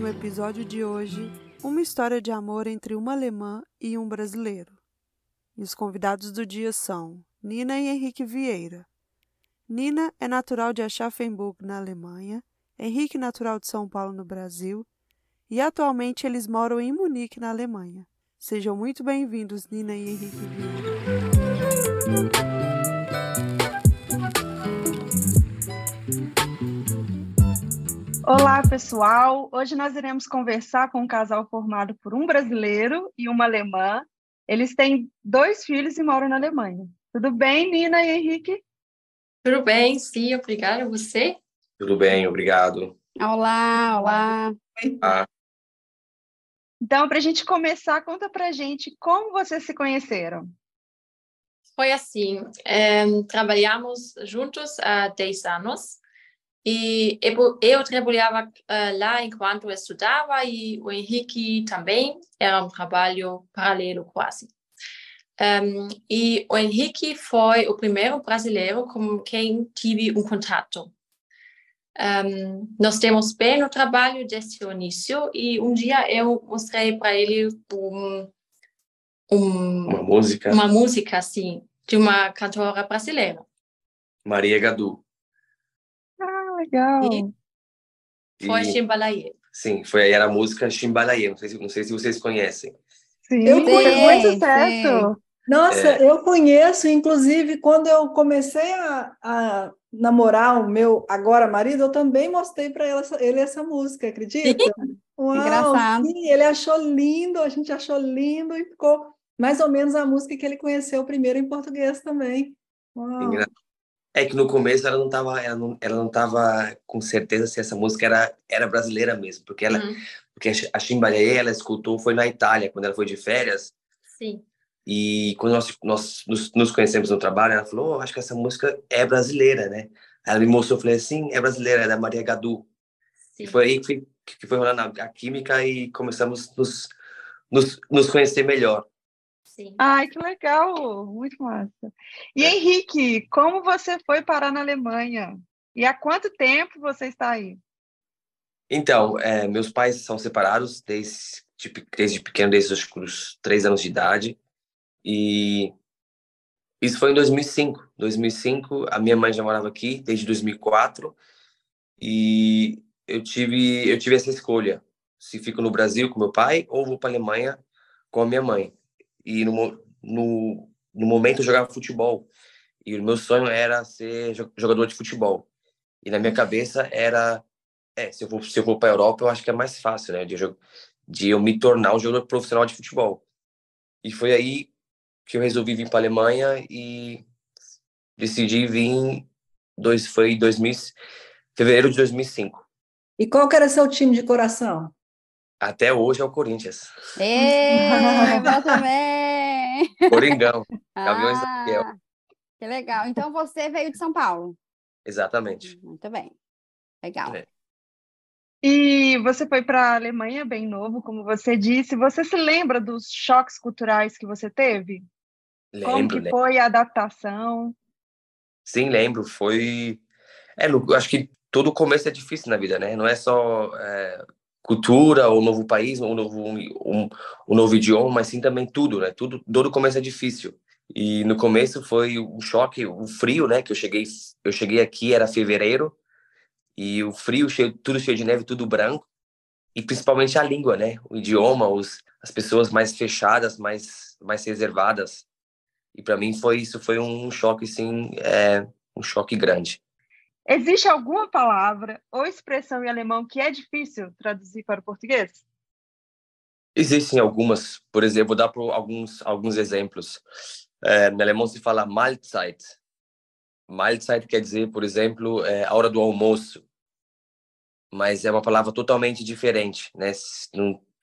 No episódio de hoje, uma história de amor entre uma alemã e um brasileiro. E os convidados do dia são Nina e Henrique Vieira. Nina é natural de Aschaffenburg, na Alemanha, Henrique natural de São Paulo, no Brasil, e atualmente eles moram em Munique, na Alemanha. Sejam muito bem-vindos, Nina e Henrique Vieira. Olá, pessoal! Hoje nós iremos conversar com um casal formado por um brasileiro e uma alemã. Eles têm dois filhos e moram na Alemanha. Tudo bem, Nina e Henrique? Tudo bem, sim, obrigada. Você? Tudo bem, obrigado. Olá, olá. Ah, Então, para a gente começar, conta para a gente como vocês se conheceram. Foi assim, em, trabalhamos juntos há 10 anos e eu, trabalhava eh, lá enquanto eu estudava e o Henrique também, era um trabalho paralelo quase. Em, e o Henrique foi o primeiro brasileiro com quem tive um contato. Em, nós temos bem o trabalho desde o início e um dia eu mostrei para ele um, um, uma música, uma música assim de uma cantora brasileira. Maria Gadu. Legal! E- Foi E- Chimbalaye. Sim, foi aí era a música Chimbalaye, não sei se, não sei se vocês conhecem. Sim, Eu conheço, muito sucesso! Nossa, É. eu conheço, inclusive, quando eu comecei a, a namorar o meu agora marido, eu também mostrei para ele essa música, acredita? Uau, Engraçado. Sim, ele achou lindo, a gente achou lindo e ficou mais ou menos a música que ele conheceu primeiro em português também. Uau. Engra- É que no começo ela não tava, ela não, ela não tava com certeza se essa música era, era brasileira mesmo, porque ela, Hum, porque a Chimbalaye ela escutou foi na Itália quando ela foi de férias sim. e quando nós, nós nos, nos conhecemos no trabalho, ela falou, "Oh, acho que essa música é brasileira, né? Ela me mostrou, eu falei, sim, é brasileira, é da Maria Gadu. sim. E foi aí que que foi rolando a, a química e começamos a nos, nos, nos conhecer melhor. Sim. Ai, que legal! Muito massa. E Henrique, como você foi parar na Alemanha? E há quanto tempo você está aí? Então, é, meus pais são separados desde, desde pequeno, desde os- os três anos de idade. E isso foi em 2005. 2005, a minha mãe já morava aqui desde 2004. E eu tive, eu tive essa escolha: se fico no Brasil com meu pai ou vou para a Alemanha com a minha mãe. E no, no, no momento eu jogava futebol. E o meu sonho era ser jo- jogador de futebol. E na minha cabeça era é, se eu for, se eu for para a Europa, eu acho que é mais fácil, né? De, eu de eu me tornar um jogador profissional de futebol. E foi aí que eu resolvi vir para a Alemanha e decidi vir. Dois, foi em 2000, fevereiro de 2005. E qual que era seu time de coração? Até hoje é o Corinthians. Ê, meu também! Coringão. Gaviões da Ah, Fiel. que legal. Então você veio de São Paulo. Exatamente. Muito bem. Legal. É. E você foi para a Alemanha bem novo, como você disse. Você se lembra dos choques culturais que você teve? Como Lembro, que lembro. foi a adaptação? Sim, lembro. Foi. É, acho que todo começo é difícil na vida, né? Não é só é, cultura, ou novo país, ou novo, um, um novo idioma, mas sim também tudo, né? Tudo, todo começo é difícil. E no começo foi um choque, o frio, né? Que eu cheguei, eu cheguei aqui era fevereiro e o frio, cheio, tudo cheio de neve, tudo branco e principalmente a língua, né? O idioma, os, as pessoas mais fechadas, mais, mais reservadas. E para mim foi isso, foi um choque, sim, é, um choque grande. Existe alguma palavra ou expressão em alemão que é difícil traduzir para o português? Existem algumas, por exemplo, vou dar para alguns alguns exemplos. É, no alemão se fala Mahlzeit. Mahlzeit quer dizer, por exemplo, é, a hora do almoço. Mas é uma palavra totalmente diferente, né?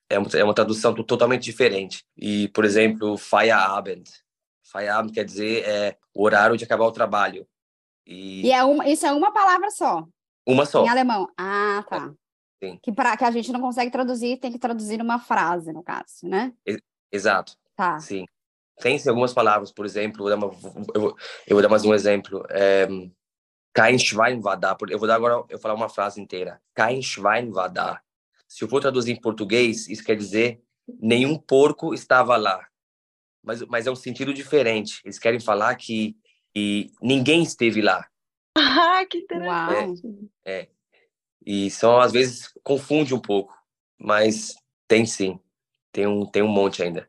É uma, é uma tradução totalmente diferente. E, por exemplo, Feierabend. Feierabend quer dizer é, o horário de acabar o trabalho. E, e é uma, isso é uma palavra só? Uma só. Em alemão. Ah, tá. Sim. Que, pra, que a gente não consegue traduzir, tem que traduzir numa frase, no caso, né? Exato. Tá. Sim. Tem sim, algumas palavras, por exemplo, vou uma, eu, vou, eu, vou, dar mais um exemplo. É, Kein Schwein da. Eu vou dar agora, eu vou falar uma frase inteira. Kein Schwein da. Se eu for traduzir em português, isso quer dizer nenhum porco estava lá. Mas, mas é um sentido diferente. Eles querem falar que e ninguém esteve lá. Ah, que interessante. É, é. E só às vezes confunde um pouco, mas tem sim. Tem um, tem um monte ainda.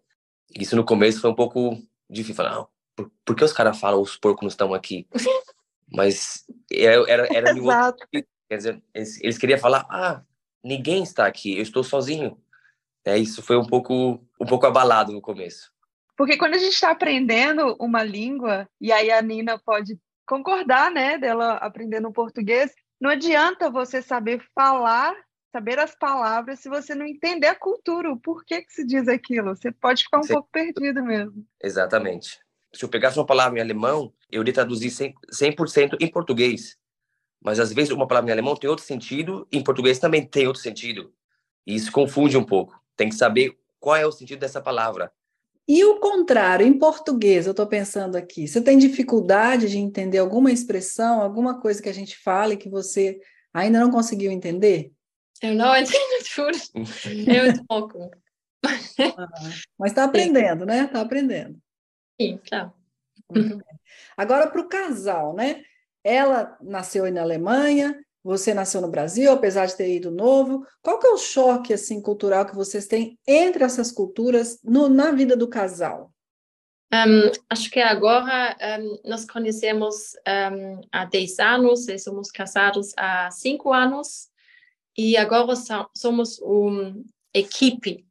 Isso no começo foi um pouco difícil. Falar, não, por, por que os caras falam os porcos não estão aqui? Mas era, era, era Exato. Quer dizer, eles, eles, queriam falar, ah, ninguém está aqui, eu estou sozinho. É, isso foi um pouco, um pouco abalado no começo. Porque quando a gente está aprendendo uma língua, e aí a Nina pode concordar, né, dela aprendendo português, não adianta você saber falar, saber as palavras, se você não entender a cultura, o porquê que se diz aquilo. Você pode ficar um Sim. pouco perdido mesmo. Exatamente. Se eu pegasse uma palavra em alemão, eu iria traduzir 100%, 100 em português. Mas às vezes uma palavra em alemão tem outro sentido, em português também tem outro sentido. E isso confunde um pouco. Tem que saber qual é o sentido dessa palavra. E o contrário, em português, eu estou pensando aqui, você tem dificuldade de entender alguma expressão, alguma coisa que a gente fala e que você ainda não conseguiu entender? Eu não entendo tudo. Eu pouco. Ah, mas está aprendendo, né? Está aprendendo. Sim, claro. Bem. Agora, para o casal, né? Ela nasceu na Alemanha, você nasceu no Brasil, apesar de ter ido novo. Qual que é o choque assim cultural que vocês têm entre essas culturas no, na vida do casal? Um, acho que agora um, nós conhecemos um, há 10 anos e somos casados há 5 anos e agora so, somos uma equipe.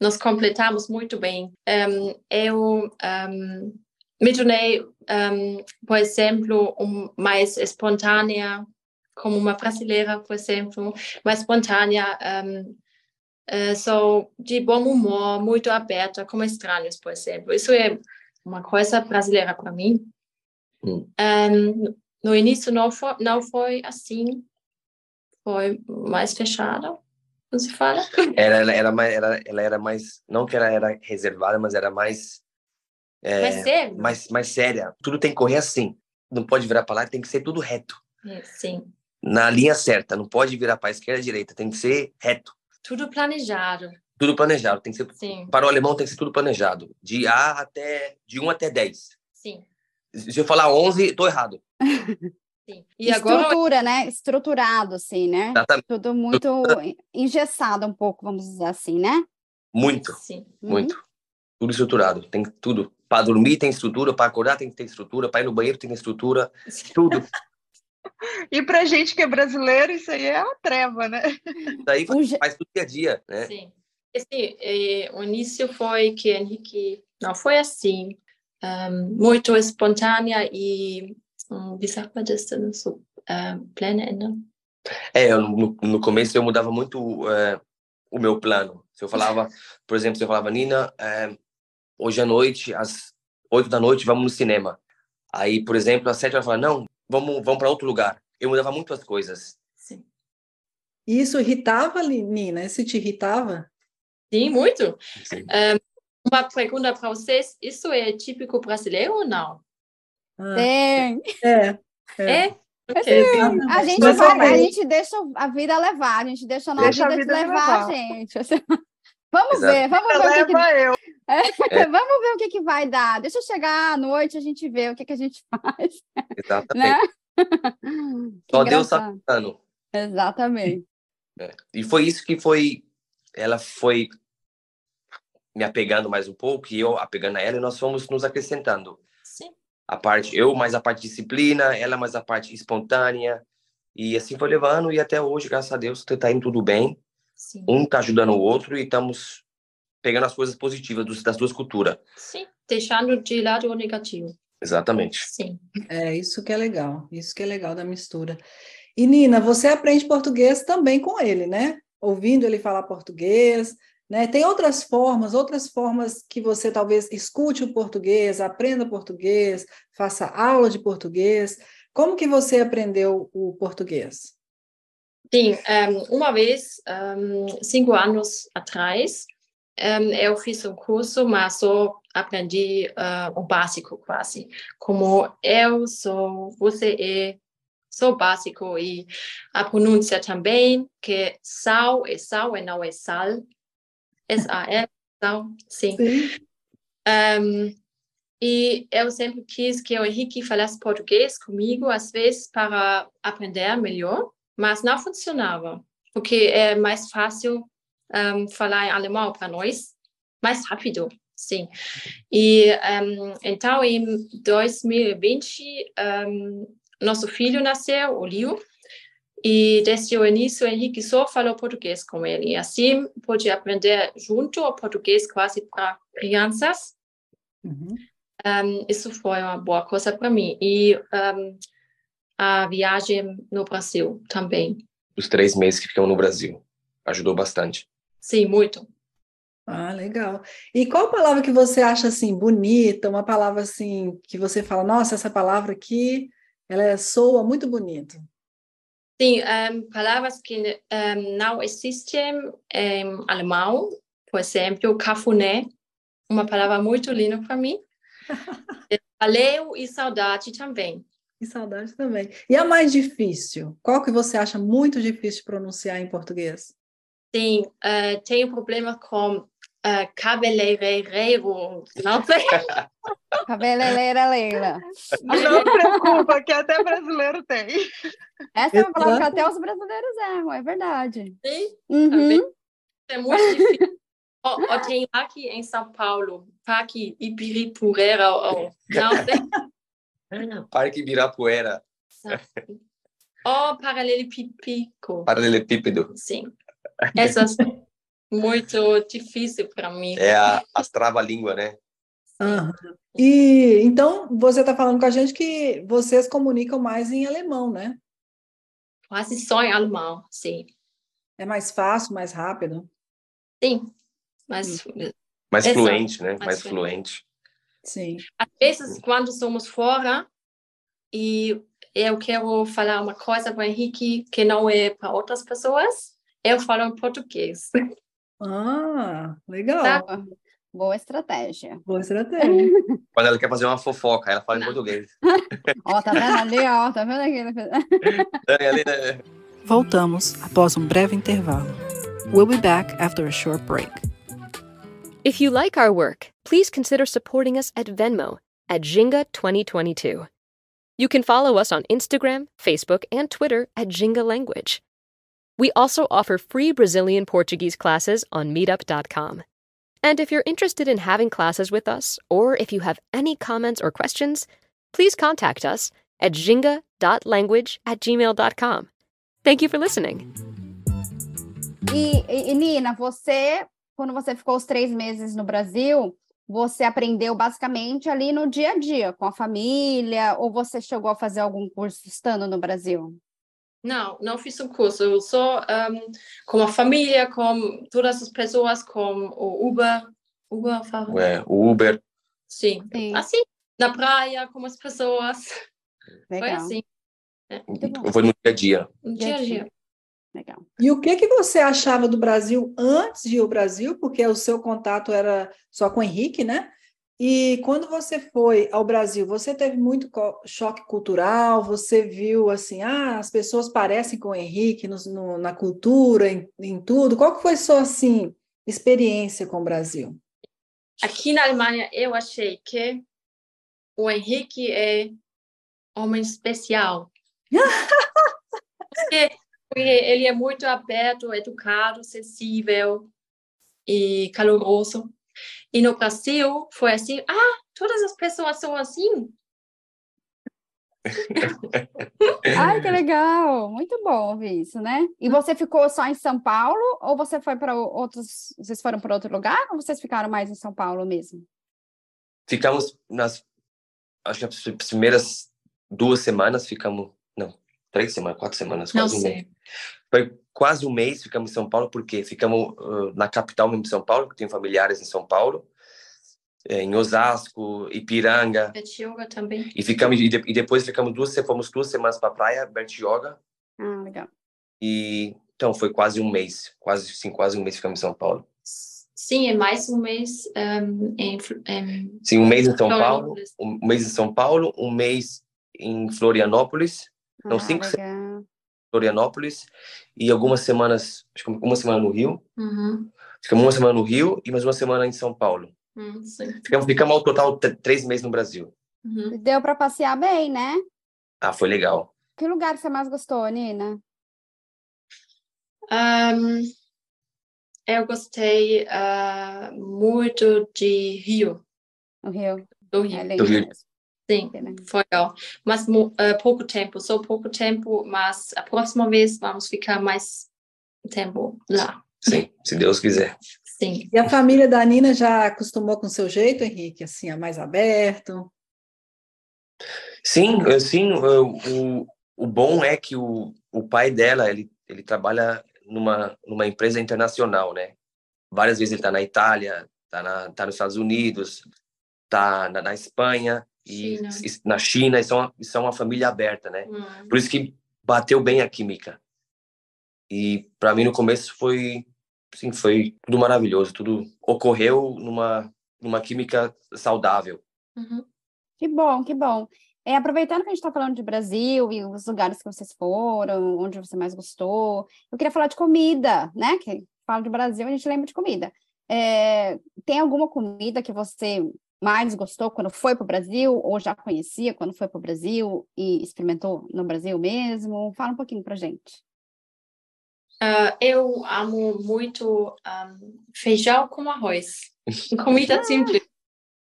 Nós completamos muito bem. eu me tornei, por exemplo, mais espontânea como uma brasileira, por exemplo, mais espontânea, um, uh, eh, sou de bom humor, muito aberta, como estranhos, por exemplo. Isso é uma coisa brasileira para mim. Hum. Um, no início não foi, não foi assim, foi mais fechada, como se fala. Ela, ela, era mais, era, ela era mais, não que ela era reservada, mas era mais... É, mais séria. Mais, mais séria. Tudo tem que correr assim. Não pode virar para lá, tem que ser tudo reto. É, sim na linha certa, não pode virar para a esquerda e direita, tem que ser reto. Tudo planejado. Tudo planejado, tem que ser Sim. Para o alemão tem que ser tudo planejado, de A até de 1 até 10. Sim. Se eu falar 11, tô errado. Sim. E Estrutura, agora... né? Estruturado, assim, né? Exatamente. Tudo muito engessado um pouco, vamos dizer assim, né? Muito. Sim. Muito. Uhum. Tudo estruturado, tem tudo. Para dormir tem estrutura, para acordar tem que ter estrutura, para ir no banheiro tem estrutura, tudo. E para gente que é brasileiro, isso aí é a treva, né? Isso aí faz, faz do dia a dia, né? Sim. Esse, é, o início foi que Henrique não foi assim, um, muito espontânea e, um, wie sagt man das denn, so, uh, Pläne ändern? É, eu, no, no começo eu mudava muito uh, o meu plano. Se eu falava, por exemplo, se eu falava, Nina, uh, hoje à noite, às oito da noite, vamos no cinema. Aí, por exemplo, às sete ela falava, não, vamos, vamos para outro lugar. Eu mudava muito as coisas. Sim. Isso irritava, Nina? Isso te irritava? Sim, muito. Sim. Um, uma pergunta para vocês: isso é típico brasileiro ou não? Ah, é. É. É? é? Okay. A, gente vai, a gente deixa a vida levar, a gente deixa a nossa vida, vida levar, levar, a gente. Vamos Exato. ver, vamos ver o que, que... Eu. É, é. Vamos ver o que, que vai dar. Deixa eu chegar à noite, a gente vê o que, que a gente faz. Exatamente. Né? Só Deus está Exatamente. É. E foi isso que foi. Ela foi me apegando mais um pouco e eu apegando a ela e nós fomos nos acrescentando. Sim. A parte, eu mais a parte disciplina, ela mais a parte espontânea. E assim foi levando e até hoje, graças a Deus, está indo tudo bem. Sim. Um está ajudando o outro e estamos pegando as coisas positivas das duas culturas. Sim, deixando de lado o negativo. Exatamente. Sim. É isso que é legal, isso que é legal da mistura. E Nina, você aprende português também com ele, né? Ouvindo ele falar português, Né? Tem outras formas, outras formas que você talvez escute o português, aprenda português, faça aula de português. Como que você aprendeu o português? Sim, um, uma vez, um, cinco anos atrás, um, eu fiz um curso, mas só aprendi uh, o básico quase. Como eu sou, você é, sou básico e a pronúncia também, que sal é sal e não é sal. S-A-L, sal, sim. sim. Um, e eu sempre quis que o Henrique falasse português comigo, às vezes, para aprender melhor mas não funcionava, porque é mais fácil um, falar em alemão para nós, mais rápido, sim. E um, então, em 2020, um, nosso filho nasceu, o Liu, e desde o início, Henrique só falou português com ele. E assim, pôde aprender junto o português quase para crianças. Uhum. Um, isso foi uma boa coisa para mim. E um, a viagem no Brasil também. Os três meses que ficamos no Brasil. Ajudou bastante. Sim, muito. Ah, legal. E qual palavra que você acha assim bonita, uma palavra assim que você fala, nossa, essa palavra aqui, ela soa muito bonito? Sim, um, palavras que um, não existem em alemão, por exemplo, cafuné, uma palavra muito linda para mim. Valeu e saudade também. E saudade também. E a mais difícil? Qual que você acha muito difícil de pronunciar em português? Sim, uh, tenho problema com uh, cabeleireiro, não sei. Cabeleireira Leila. Não preocupa, que até brasileiro tem. Essa é uma palavra que até os brasileiros erram, é verdade. Sim, uhum. é muito difícil. Ou tem aqui em São Paulo, Parque Ibiripuera, ou não sei. Parque Ibirapuera. Oh, paralelepípico. Paralelepípedo. Sim. Essas muito difícil para mim. É a, as trava-língua, né? Uhum. E então você está falando com a gente que vocês comunicam mais em alemão, né? Quase só em alemão, sim. É mais fácil, mais rápido? Sim, mais, hum. mais fluente, né? Mais, mais fluente. Sim. Às vezes, quando somos fora e eu quero falar uma coisa para o Henrique que não é para outras pessoas, eu falo em português. Ah, legal. Tá? Boa estratégia. Boa estratégia. Quando ela quer fazer uma fofoca, ela fala em português. ó, tá vendo ali, ó, tá vendo aqui? né? Voltamos após um breve intervalo. We'll be back after a short break. If you like our work, please consider supporting us at Venmo at Jinga 2022. You can follow us on Instagram, Facebook, and Twitter at Jinga Language. We also offer free Brazilian Portuguese classes on meetup.com. And if you're interested in having classes with us, or if you have any comments or questions, please contact us at jinga.language at gmail.com. Thank you for listening. E, e Nina, você quando você ficou os três meses no Brasil, você aprendeu basicamente ali no dia a dia, com a família, ou você chegou a fazer algum curso estando no Brasil? Não, não fiz um curso. Eu só um, com a família, com todas as pessoas, com o Uber. Uber, fala. É, o Uber. Sim. Sim. Assim, na praia, com as pessoas. Legal. Foi assim. É. Foi no dia a dia. No dia a dia. Legal. E o que, que você achava do Brasil antes de ir ao Brasil? Porque o seu contato era só com o Henrique, né? E quando você foi ao Brasil, você teve muito choque cultural? Você viu assim, ah, as pessoas parecem com o Henrique no, no, na cultura, em, em, tudo. Qual que foi sua assim experiência com o Brasil? Aqui na Alemanha, eu achei que o Henrique é homem especial. Porque ele é muito aberto, educado, sensível e caloroso. E no Brasil foi assim, ah, todas as pessoas são assim. Ai, que legal! Muito bom ouvir isso, né? E você ficou só em São Paulo ou você foi para outros? Vocês foram para outro lugar ou vocês ficaram mais em São Paulo mesmo? Ficamos nas, acho que as primeiras duas semanas ficamos, três semanas, quatro semanas, quase não sei. foi quase um mês, ficamos em São Paulo, porque ficamos uh, na capital mesmo de São Paulo, que tenho familiares em São Paulo, é, em Osasco, Ipiranga. Betioga também. E ficamos e, de, e, depois ficamos duas, fomos duas semanas para a praia, Bertioga. Ah, legal. E então foi quase um mês, quase sim, quase um mês ficamos em São Paulo. Sim, é mais um mês um, em, em, Sim, um mês em São Paulo, um mês em São Paulo, um mês em Florianópolis. Então, ah, cinco legal. Florianópolis e algumas semanas, acho que uma semana no Rio. Uhum. Ficamos uma semana no Rio e mais uma semana em São Paulo. Uhum, ficamos, ficamos ao total três meses no Brasil. Uhum. Deu para passear bem, né? Ah, foi legal. Que lugar você mais gostou, Nina? Um, eu gostei uh, muito de Rio. O Rio. Do Rio. É Do Rio. Sim, foi legal. Mas uh, pouco tempo, só pouco tempo, mas a próxima vez vamos ficar mais tempo lá. Sim, se Deus quiser. Sim. E a família da Nina já acostumou com o seu jeito, Henrique? Assim, é mais aberto? Sim, sim. O, o bom é que o, o pai dela, ele, ele trabalha numa, numa empresa internacional, né? Várias vezes ele está na Itália, está tá nos Estados Unidos, está na, na, Espanha e China. na China. E são, são uma família aberta, né? Hum. Por isso que bateu bem a química. E para mim no começo foi, sim, foi tudo maravilhoso, tudo ocorreu numa numa química saudável. Uhum. Que bom, que bom. É, aproveitando que a gente está falando de Brasil e os lugares que vocês foram, onde você mais gostou, eu queria falar de comida, né? Que fala de Brasil, a gente lembra de comida. É, tem alguma comida que você mais gostou quando foi para o Brasil, ou já conhecia quando foi para o Brasil e experimentou no Brasil mesmo? Fala um pouquinho para gente. Uh, eu amo muito um, feijão com arroz. Comida simples.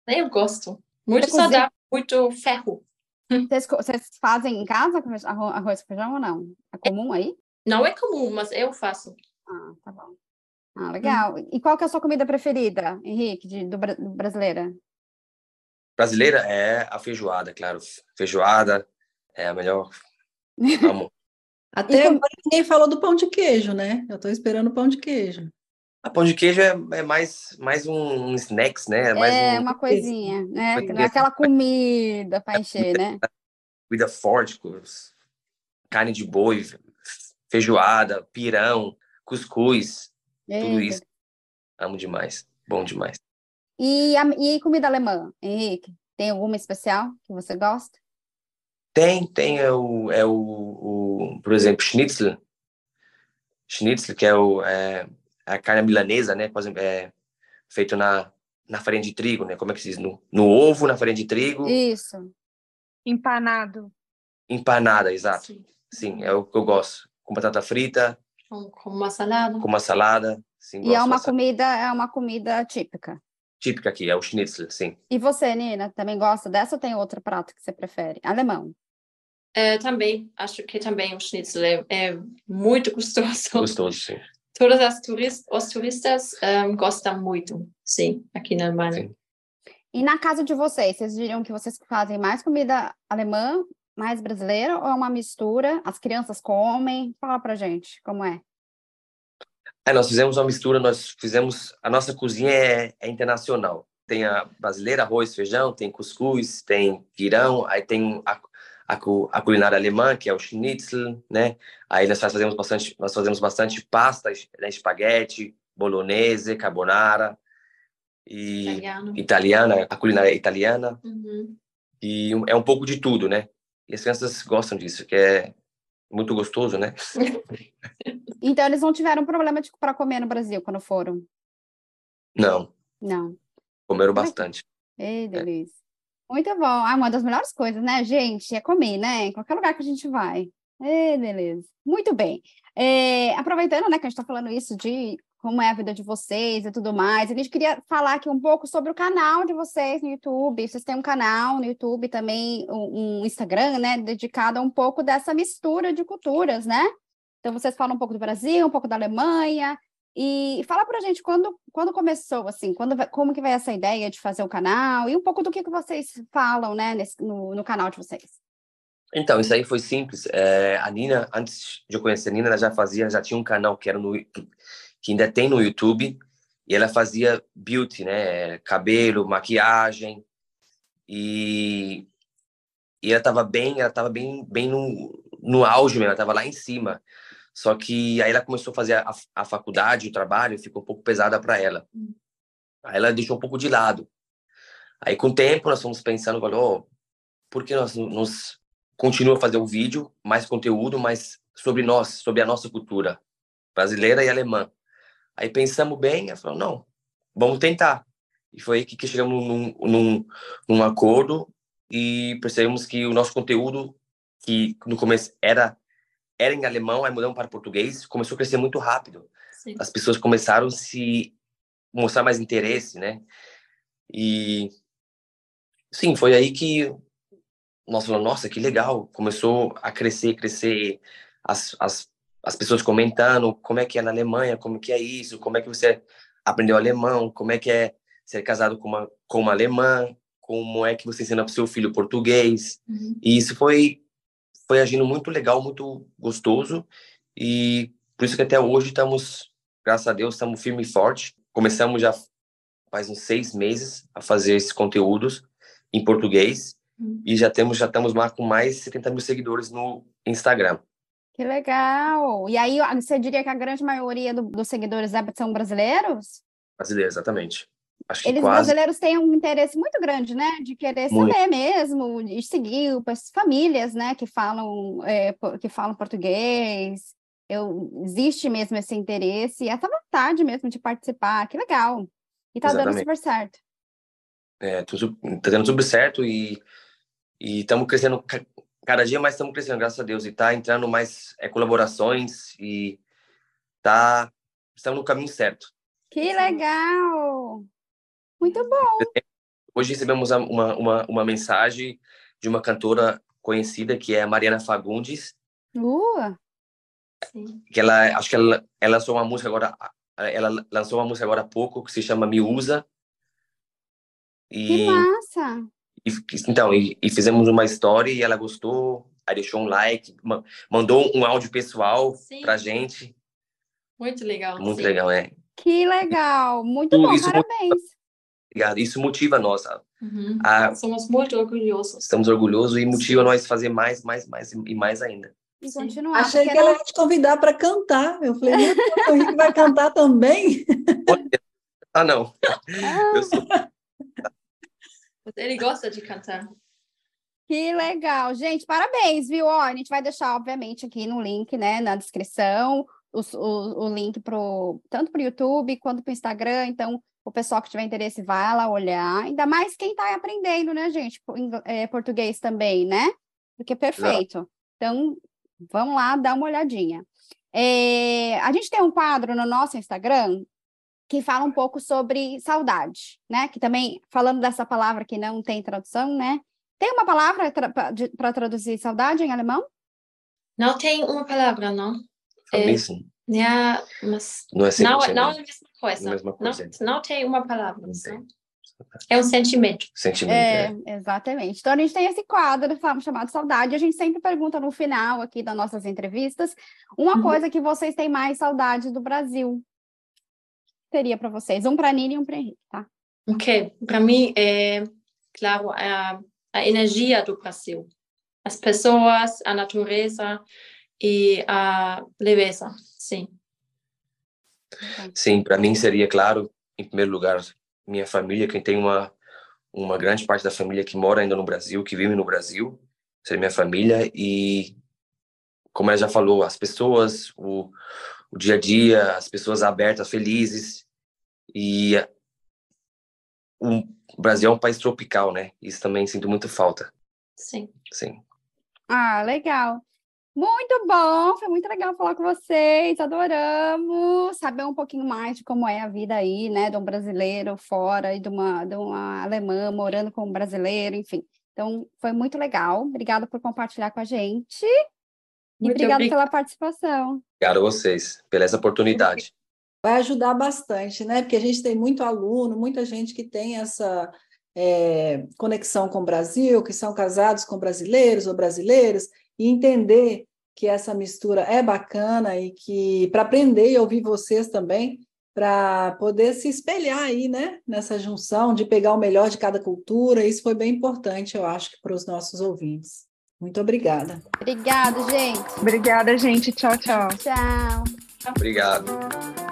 Eu gosto. Muito saudável, muito ferro. Vocês, vocês fazem em casa arroz com feijão ou não? É comum aí? Não é comum, mas eu faço. Ah, tá bom. Ah, legal. E qual que é a sua comida preferida, Henrique, de, do brasileira? Brasileira é a feijoada, claro. Feijoada é a melhor. Amo. Até agora ninguém falou do pão de queijo, né? Eu estou esperando o pão de queijo. A pão de queijo é, é mais, mais um, um snacks, né? É, mais é um... uma coisinha, né? Não é aquela comida para encher, né? Comida forte, carne de boi, feijoada, pirão, cuscuz, Eita. tudo isso. Amo demais, bom demais. E, a, e comida alemã, Henrique? Tem alguma especial que você gosta? Tem, tem. É o, é o, o por exemplo, schnitzel. Schnitzel, que é o... É, a carne milanesa, né? Quase, é, feito na, na farinha de trigo, né? Como é que se diz? No, no ovo, na farinha de trigo. Isso. Empanado. Empanada, exato. Sim, Sim é o que eu gosto. Com batata frita. Com, com uma salada. Com uma salada. Sim, e é uma comida, é uma comida típica. Típica aqui, é o schnitzel, sim. E você, Nina, também gosta dessa ou tem outro prato que você prefere? Alemão. É, também, acho que também o schnitzel é, é muito gostoso. Gostoso, sim todas as turistas, os turistas um, gostam muito, sim, aqui na Alemanha. Sim. E na casa de vocês, vocês diriam que vocês fazem mais comida alemã, mais brasileira, ou é uma mistura? As crianças comem? Fala pra gente, como é? É, nós fizemos uma mistura, nós fizemos, a nossa cozinha é, é internacional. Tem a brasileira, arroz, feijão, tem cuscuz, tem pirão, aí tem a, a, a, culinária alemã, que é o schnitzel, né? Aí nós fazemos bastante, nós fazemos bastante pasta, né? espaguete, bolognese, carbonara e Italiano. italiana, a culinária italiana. Uhum. E é um pouco de tudo, né? E as crianças gostam disso, que é muito gostoso, né? então eles não tiveram problema para comer no Brasil quando foram? Não. Não. Comeram bastante. Ei, delícia. Muito bom. Ah, uma das melhores coisas, né, gente? É comer, né? Em qualquer lugar que a gente vai. É, beleza. Muito bem. É, aproveitando, né, que a gente está falando isso de como é a vida de vocês e tudo mais, a gente queria falar aqui um pouco sobre o canal de vocês no YouTube. Vocês têm um canal no YouTube também, um, Instagram, né, dedicado a um pouco dessa mistura de culturas, né? Então, vocês falam um pouco do Brasil, um pouco da Alemanha, e fala para a gente quando, quando começou, assim, quando, como que vai essa ideia de fazer o canal e um pouco do que, que vocês falam, né, nesse, no, no canal de vocês. Então, isso aí foi simples. É, a Nina, antes de eu conhecer a Nina, ela já fazia, já tinha um canal que era no que ainda tem no YouTube, e ela fazia beauty, né? Cabelo, maquiagem. E, e ela estava bem, ela estava bem, bem no, no auge mesmo, ela estava lá em cima. Só que aí ela começou a fazer a, a faculdade, o trabalho, ficou um pouco pesada para ela. Hum. Aí ela deixou um pouco de lado. Aí com o tempo nós fomos pensando, falou, oh, por que nós nos continua a fazer o vídeo, mais conteúdo, mas sobre nós, sobre a nossa cultura brasileira e alemã. Aí pensamos bem, e falou, não, vamos tentar. E foi aí que, que chegamos num, num, num acordo e percebemos que o nosso conteúdo, que no começo era era em alemão, aí mudamos para português, começou a crescer muito rápido. Sim. As pessoas começaram a se mostrar mais interesse, né? E sim, foi aí que nós falamos, nossa, que legal. Começou a crescer, crescer as, as, as pessoas comentando como é que é na Alemanha, como que é isso, como é que você aprendeu alemão, como é que é ser casado com uma, com uma alemã, como é que você ensina para o seu filho português. Uhum. E isso foi foi agindo muito legal, muito gostoso e por isso que até hoje estamos, graças a Deus, estamos firme e forte. Começamos já faz uns seis meses a fazer esses conteúdos em português uhum. e já temos já estamos lá com mais de 70 mil seguidores no Instagram. Que legal! E aí você diria que a grande maioria do, dos seguidores são brasileiros? Brasileiros, exatamente. Acho Eles quase... brasileiros têm um interesse muito grande, né, de querer muito. saber mesmo, de seguir as famílias, né, que falam é, que falam português. Eu, existe mesmo esse interesse e essa vontade mesmo de participar. Que legal! E tá Exatamente. dando super certo. É, tá dando super certo e estamos crescendo cada dia mais estamos crescendo graças a Deus e tá entrando mais é, colaborações e tá estamos no caminho certo. Que legal! Muito bom! Hoje recebemos uma, uma, uma mensagem de uma cantora conhecida que é a Mariana Fagundes. Uh. que ela acho que ela, ela lançou uma música agora ela lançou uma música agora há pouco que se chama Me Usa e, que massa e, então, e, e, fizemos uma história e ela gostou, aí deixou um like, mandou um áudio pessoal Sim. pra gente. Muito legal. Muito Sim. legal, é. Que legal, muito bom, isso parabéns. Obrigado. Isso motiva nós, uhum. a, Somos muito orgulhosos. Estamos orgulhosos e motiva nós fazer mais, mais, mais e mais ainda. E continuar. Achei que ela ia te convidar para cantar. Eu falei, meu Deus, o Henrique vai cantar também? Ah, não. Ah. Eu sou ele gosta de cantar. Que legal, gente, parabéns, viu? Ó, a gente vai deixar, obviamente, aqui no link, né, na descrição, o, o, o link pro, tanto para o YouTube quanto para o Instagram. Então, o pessoal que tiver interesse, vai lá olhar. Ainda mais quem está aprendendo, né, gente? É, português também, né? Porque é perfeito. Então, vamos lá dar uma olhadinha. É, a gente tem um quadro no nosso Instagram que fala um pouco sobre saudade, né? Que também, falando dessa palavra que não tem tradução, né? Tem uma palavra para tra traduzir saudade em alemão? Não tem uma palavra, não. É, é, mas não é, não, não é a mesma coisa. Mesma coisa. Não, não tem uma palavra. Não É um sentimento. Sentimento, é, é, Exatamente. Então, a gente tem esse quadro chamado Saudade. A gente sempre pergunta no final aqui das nossas entrevistas uma uhum. coisa que vocês têm mais saudade do Brasil teria para vocês? Um para Nini e um para Henrique, tá? Ok. Para mim, é, claro, a, a energia do Brasil. As pessoas, a natureza e a leveza, sim. Sim, para mim seria, claro, em primeiro lugar, minha família, quem tem uma, uma grande parte da família que mora ainda no Brasil, que vive no Brasil, seria minha família e, como ela já falou, as pessoas, o, o dia a dia, as pessoas abertas, felizes. E o Brasil é um país tropical, né? Isso também sinto muito falta. Sim. Sim. Ah, legal. Muito bom, foi muito legal falar com vocês, adoramos saber um pouquinho mais de como é a vida aí, né, de um brasileiro fora e de uma, de uma alemã morando com um brasileiro, enfim. Então, foi muito legal, obrigada por compartilhar com a gente. E obrigada pela participação. Obrigado a vocês, pela essa oportunidade. Vai ajudar bastante, né? Porque a gente tem muito aluno, muita gente que tem essa, é, conexão com o Brasil, que são casados com brasileiros ou brasileiras, e entender que essa mistura é bacana e que para aprender e ouvir vocês também, para poder se espelhar aí, né, nessa junção de pegar o melhor de cada cultura. Isso foi bem importante, eu acho, para os nossos ouvintes. Muito obrigada. Obrigada, gente. Obrigada, gente. Tchau, tchau. Tchau. Obrigado.